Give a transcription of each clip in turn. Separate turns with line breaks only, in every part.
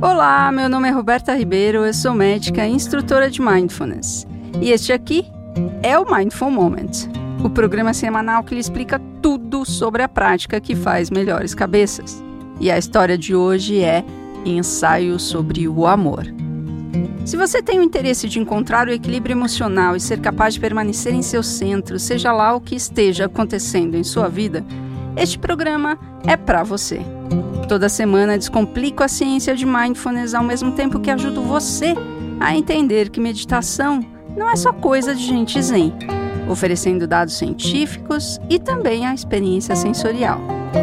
Olá, meu nome é Roberta Ribeiro, eu sou médica e instrutora de Mindfulness. E este aqui é o Mindful Moment, o programa semanal que lhe explica tudo sobre a prática que faz melhores cabeças. E a história de hoje é Ensaio sobre o Amor. Se você tem o interesse de encontrar o equilíbrio emocional e ser capaz de permanecer em seu centro, seja lá o que esteja acontecendo em sua vida, este programa é para você. Toda semana descomplico a ciência de mindfulness ao mesmo tempo que ajudo você a entender que meditação não é só coisa de gente zen, oferecendo dados científicos e também a experiência sensorial.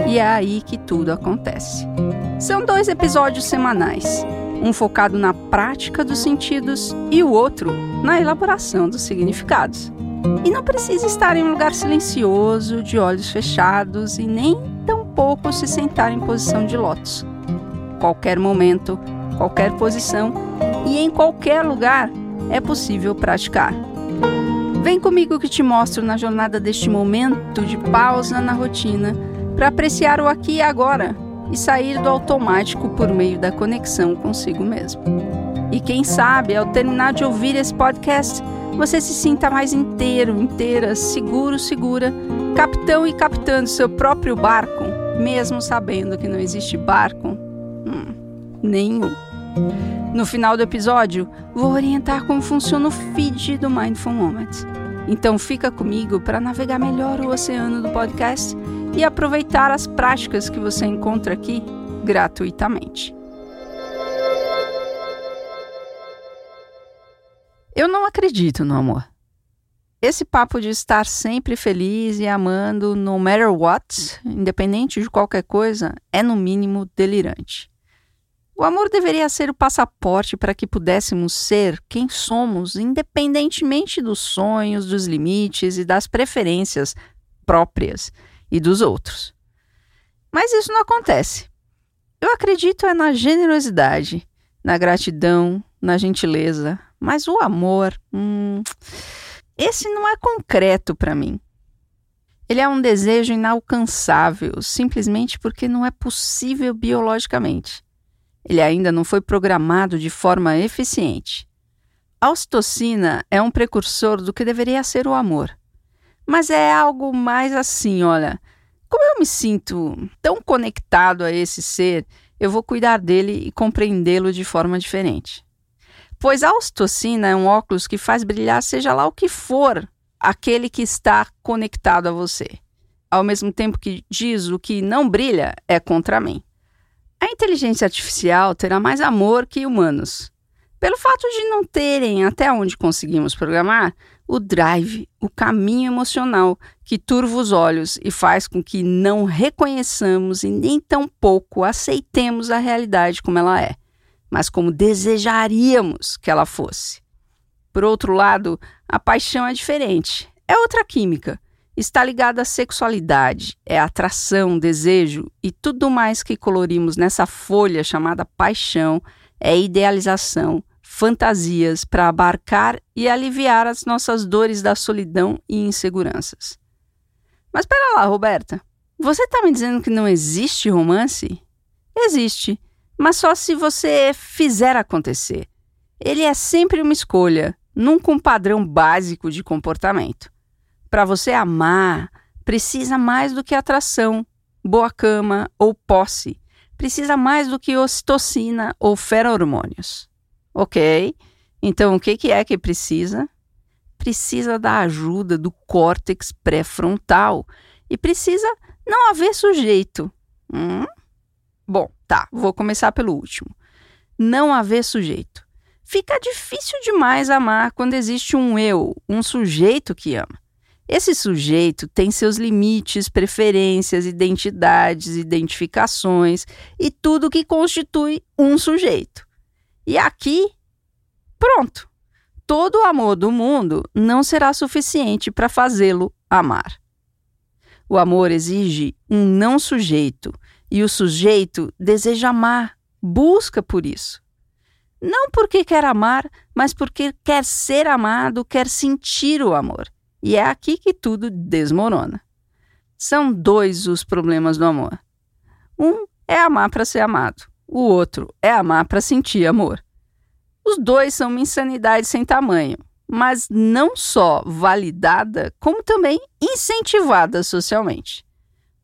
E é aí que tudo acontece. São dois episódios semanais, um focado na prática dos sentidos e o outro na elaboração dos significados. E não precisa estar em um lugar silencioso, de olhos fechados e nem pouco se sentar em posição de lótus. Qualquer momento, qualquer posição e em qualquer lugar é possível praticar. Vem comigo que te mostro na jornada deste momento de pausa na rotina para apreciar o aqui e agora e sair do automático por meio da conexão consigo mesmo. E quem sabe, ao terminar de ouvir esse podcast, você se sinta mais inteiro, inteira, seguro, segura, capitão e capitã seu próprio barco mesmo sabendo que não existe barco hum, nenhum. No final do episódio, vou orientar como funciona o feed do Mindful Moments. Então fica comigo para navegar melhor o oceano do podcast e aproveitar as práticas que você encontra aqui gratuitamente. Eu não acredito no amor. Esse papo de estar sempre feliz e amando, no matter what, independente de qualquer coisa, é no mínimo delirante. O amor deveria ser o passaporte para que pudéssemos ser quem somos, independentemente dos sonhos, dos limites e das preferências próprias e dos outros. Mas isso não acontece. Eu acredito é na generosidade, na gratidão, na gentileza, mas o amor. Hum, esse não é concreto para mim. Ele é um desejo inalcançável, simplesmente porque não é possível biologicamente. Ele ainda não foi programado de forma eficiente. A ocitocina é um precursor do que deveria ser o amor. Mas é algo mais assim, olha. Como eu me sinto tão conectado a esse ser, eu vou cuidar dele e compreendê-lo de forma diferente. Pois a ocitocina é um óculos que faz brilhar seja lá o que for aquele que está conectado a você. Ao mesmo tempo que diz o que não brilha é contra mim. A inteligência artificial terá mais amor que humanos. Pelo fato de não terem, até onde conseguimos programar, o drive, o caminho emocional que turva os olhos e faz com que não reconheçamos e nem tão pouco aceitemos a realidade como ela é mas como desejaríamos que ela fosse. Por outro lado, a paixão é diferente, é outra química. Está ligada à sexualidade, é atração, desejo e tudo mais que colorimos nessa folha chamada paixão é idealização, fantasias para abarcar e aliviar as nossas dores da solidão e inseguranças. Mas espera lá, Roberta. Você está me dizendo que não existe romance? Existe mas só se você fizer acontecer. Ele é sempre uma escolha, nunca um padrão básico de comportamento. Para você amar, precisa mais do que atração, boa cama ou posse. Precisa mais do que ocitocina ou feromônios. Ok? Então o que é que precisa? Precisa da ajuda do córtex pré-frontal e precisa não haver sujeito. Hum? Bom, tá, vou começar pelo último. Não haver sujeito. Fica difícil demais amar quando existe um eu, um sujeito que ama. Esse sujeito tem seus limites, preferências, identidades, identificações e tudo que constitui um sujeito. E aqui, pronto. Todo o amor do mundo não será suficiente para fazê-lo amar. O amor exige um não sujeito e o sujeito deseja amar, busca por isso. Não porque quer amar, mas porque quer ser amado, quer sentir o amor. E é aqui que tudo desmorona. São dois os problemas do amor. Um é amar para ser amado, o outro é amar para sentir amor. Os dois são uma insanidade sem tamanho, mas não só validada, como também incentivada socialmente.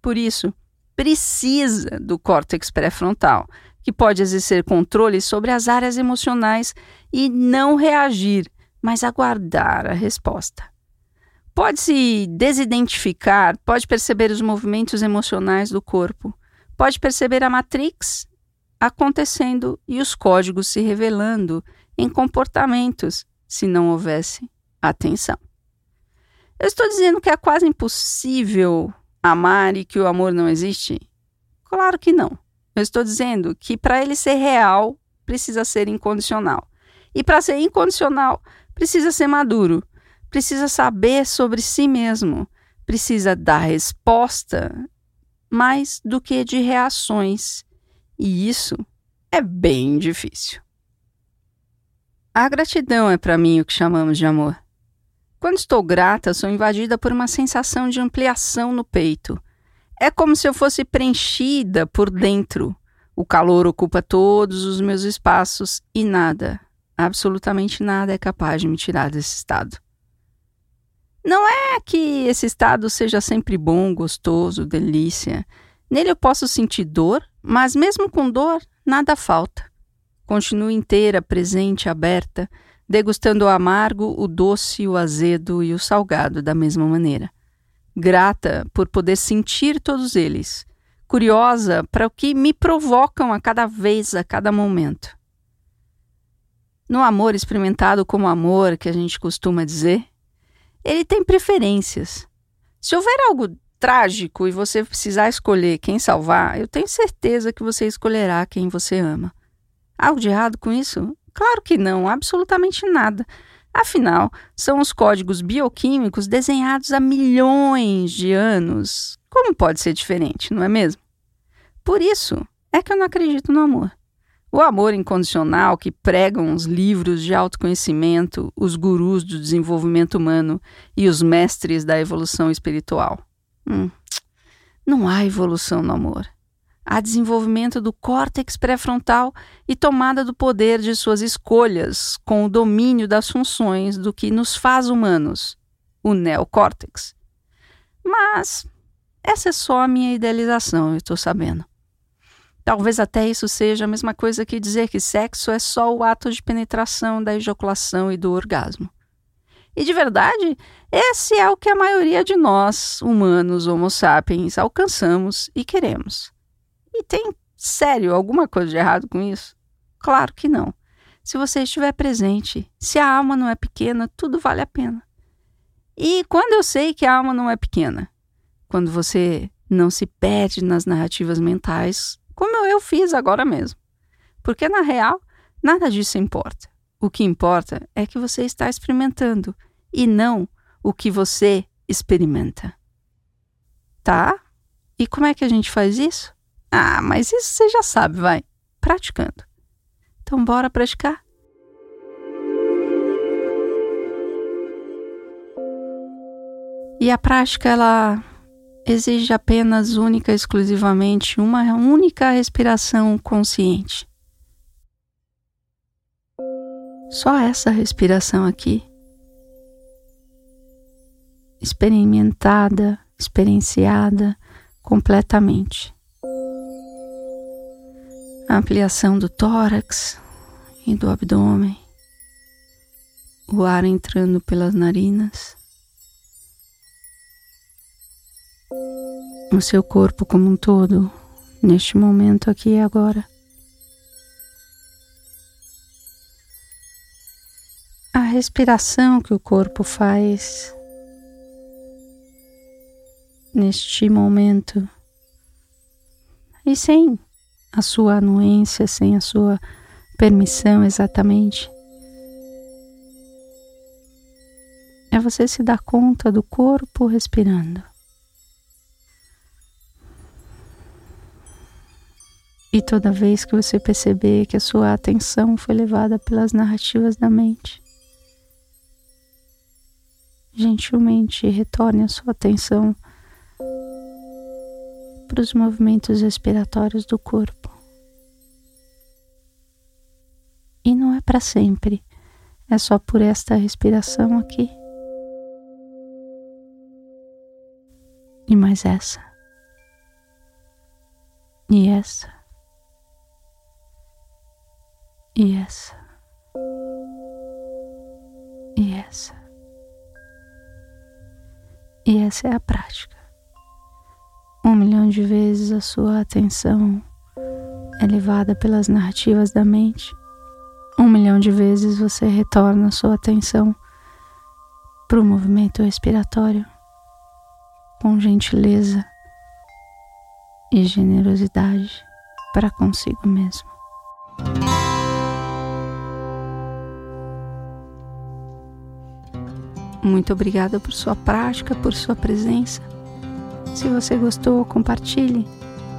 Por isso, precisa do córtex pré-frontal, que pode exercer controle sobre as áreas emocionais e não reagir, mas aguardar a resposta. Pode se desidentificar, pode perceber os movimentos emocionais do corpo, pode perceber a matrix acontecendo e os códigos se revelando em comportamentos se não houvesse atenção. Eu estou dizendo que é quase impossível amar e que o amor não existe? Claro que não. Eu estou dizendo que para ele ser real, precisa ser incondicional. E para ser incondicional, precisa ser maduro, precisa saber sobre si mesmo, precisa dar resposta mais do que de reações e isso é bem difícil. A gratidão é para mim o que chamamos de amor. Quando estou grata, sou invadida por uma sensação de ampliação no peito. É como se eu fosse preenchida por dentro. O calor ocupa todos os meus espaços e nada, absolutamente nada, é capaz de me tirar desse estado. Não é que esse estado seja sempre bom, gostoso, delícia. Nele eu posso sentir dor, mas mesmo com dor, nada falta. Continuo inteira, presente, aberta, degustando o amargo, o doce, o azedo e o salgado da mesma maneira. Grata por poder sentir todos eles, curiosa para o que me provocam a cada vez, a cada momento. No amor experimentado como amor, que a gente costuma dizer, ele tem preferências. Se houver algo trágico e você precisar escolher quem salvar, eu tenho certeza que você escolherá quem você ama. Algo de errado com isso? Claro que não, absolutamente nada. Afinal, são os códigos bioquímicos desenhados há milhões de anos. Como pode ser diferente, não é mesmo? Por isso é que eu não acredito no amor. O amor incondicional que pregam os livros de autoconhecimento, os gurus do desenvolvimento humano e os mestres da evolução espiritual. Hum, não há evolução no amor. Há desenvolvimento do córtex pré-frontal e tomada do poder de suas escolhas com o domínio das funções do que nos faz humanos, o neocórtex. Mas essa é só a minha idealização, eu estou sabendo. Talvez até isso seja a mesma coisa que dizer que sexo é só o ato de penetração da ejaculação e do orgasmo. E de verdade, esse é o que a maioria de nós, humanos, Homo sapiens, alcançamos e queremos. E tem, sério, alguma coisa de errado com isso? Claro que não. Se você estiver presente, se a alma não é pequena, tudo vale a pena. E quando eu sei que a alma não é pequena? Quando você não se perde nas narrativas mentais, como eu fiz agora mesmo. Porque na real, nada disso importa. O que importa é que você está experimentando e não o que você experimenta. Tá? E como é que a gente faz isso? Ah, mas isso você já sabe, vai. Praticando. Então, bora praticar? E a prática, ela exige apenas, única, exclusivamente, uma única respiração consciente. Só essa respiração aqui, experimentada, experienciada completamente. A ampliação do tórax e do abdômen, o ar entrando pelas narinas, o seu corpo como um todo, neste momento aqui e agora. respiração que o corpo faz neste momento. E sem a sua anuência, sem a sua permissão exatamente. É você se dar conta do corpo respirando. E toda vez que você perceber que a sua atenção foi levada pelas narrativas da mente, gentilmente retorne a sua atenção para os movimentos respiratórios do corpo. não é para sempre. É só por esta respiração aqui. E mais essa. E essa. E essa. E essa. E essa é a prática. Um milhão de vezes a sua atenção é levada pelas narrativas da mente. Um milhão de vezes você retorna a sua atenção para o movimento respiratório com gentileza e generosidade para consigo mesmo. Muito obrigada por sua prática, por sua presença. Se você gostou, compartilhe.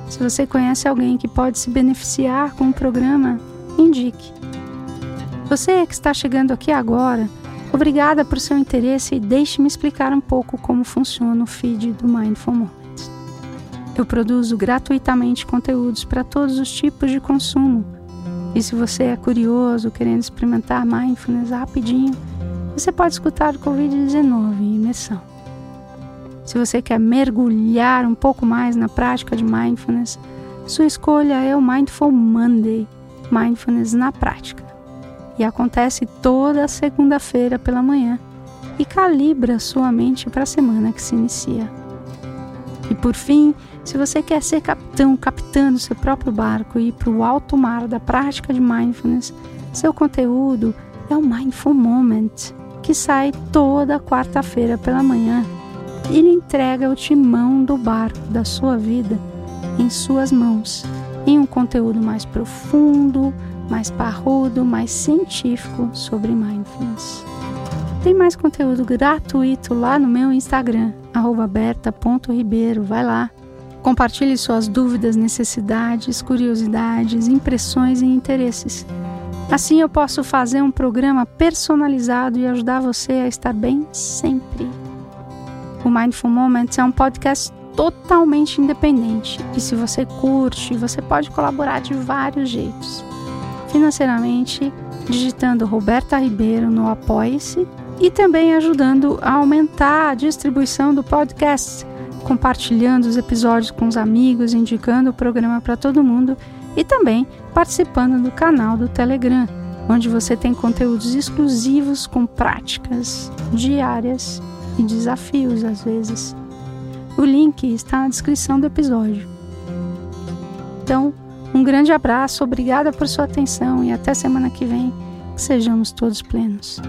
Se você conhece alguém que pode se beneficiar com o programa, indique. Você que está chegando aqui agora, obrigada por seu interesse e deixe-me explicar um pouco como funciona o feed do Mindful Moments. Eu produzo gratuitamente conteúdos para todos os tipos de consumo. E se você é curioso, querendo experimentar mindfulness rapidinho, você pode escutar o Covid-19 em imersão. Se você quer mergulhar um pouco mais na prática de mindfulness, sua escolha é o Mindful Monday Mindfulness na Prática. E acontece toda segunda-feira pela manhã e calibra sua mente para a semana que se inicia. E por fim, se você quer ser capitão, capitã do seu próprio barco e ir para o alto mar da prática de mindfulness, seu conteúdo é o Mindful Moment, que sai toda quarta-feira pela manhã ele entrega o timão do barco da sua vida em suas mãos, em um conteúdo mais profundo, mais parrudo, mais científico sobre mindfulness. Tem mais conteúdo gratuito lá no meu Instagram, berta.ribeiro. Vai lá. Compartilhe suas dúvidas, necessidades, curiosidades, impressões e interesses. Assim eu posso fazer um programa personalizado e ajudar você a estar bem sempre. O Mindful Moments é um podcast totalmente independente e se você curte, você pode colaborar de vários jeitos. Financeiramente, digitando Roberta Ribeiro no Apoie-se e também ajudando a aumentar a distribuição do podcast, compartilhando os episódios com os amigos, indicando o programa para todo mundo e também participando do canal do Telegram, onde você tem conteúdos exclusivos com práticas diárias e desafios às vezes. O link está na descrição do episódio. Então, um grande abraço, obrigada por sua atenção e até semana que vem. Que sejamos todos plenos.